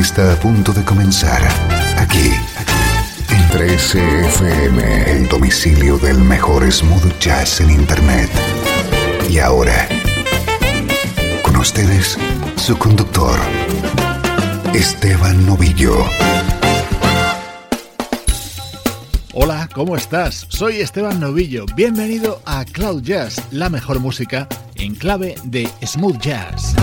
Está a punto de comenzar aquí en 13FM, el domicilio del mejor smooth jazz en Internet. Y ahora, con ustedes, su conductor, Esteban Novillo. Hola, ¿cómo estás? Soy Esteban Novillo. Bienvenido a Cloud Jazz, la mejor música en clave de smooth jazz.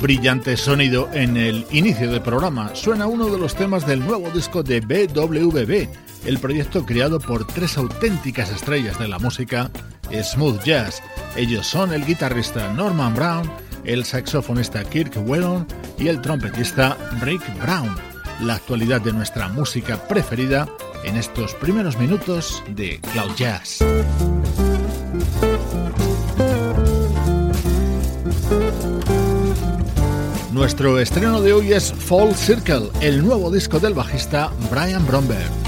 Brillante sonido en el inicio del programa. Suena uno de los temas del nuevo disco de BWB, el proyecto creado por tres auténticas estrellas de la música smooth jazz. Ellos son el guitarrista Norman Brown, el saxofonista Kirk Whelan y el trompetista Rick Brown, la actualidad de nuestra música preferida en estos primeros minutos de Cloud Jazz. Nuestro estreno de hoy es Fall Circle, el nuevo disco del bajista Brian Bromberg.